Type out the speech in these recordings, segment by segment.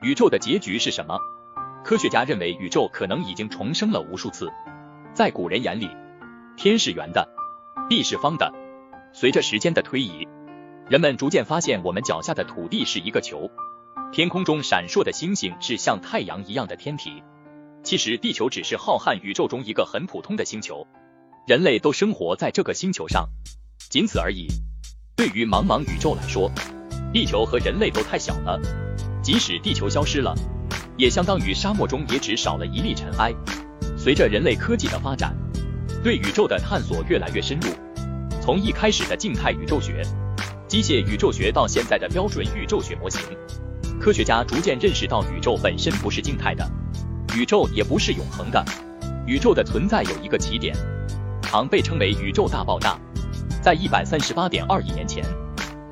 宇宙的结局是什么？科学家认为宇宙可能已经重生了无数次。在古人眼里，天是圆的，地是方的。随着时间的推移，人们逐渐发现我们脚下的土地是一个球，天空中闪烁的星星是像太阳一样的天体。其实地球只是浩瀚宇宙中一个很普通的星球，人类都生活在这个星球上，仅此而已。对于茫茫宇宙来说，地球和人类都太小了。即使地球消失了，也相当于沙漠中也只少了一粒尘埃。随着人类科技的发展，对宇宙的探索越来越深入。从一开始的静态宇宙学、机械宇宙学到现在的标准宇宙学模型，科学家逐渐认识到宇宙本身不是静态的，宇宙也不是永恒的。宇宙的存在有一个起点，常被称为宇宙大爆炸。在一百三十八点二亿年前，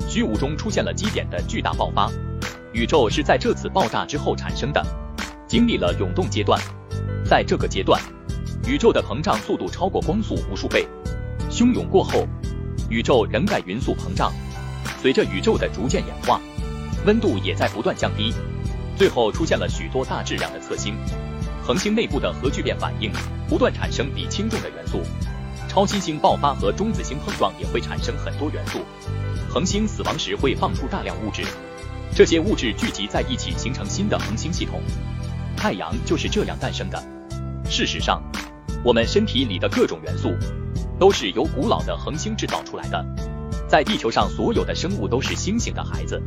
虚无中出现了基点的巨大爆发。宇宙是在这次爆炸之后产生的，经历了永动阶段。在这个阶段，宇宙的膨胀速度超过光速无数倍。汹涌过后，宇宙仍在匀速膨胀。随着宇宙的逐渐演化，温度也在不断降低。最后出现了许多大质量的侧星。恒星内部的核聚变反应不断产生比轻重的元素。超新星爆发和中子星碰撞也会产生很多元素。恒星死亡时会放出大量物质。这些物质聚集在一起，形成新的恒星系统。太阳就是这样诞生的。事实上，我们身体里的各种元素都是由古老的恒星制造出来的。在地球上，所有的生物都是星星的孩子。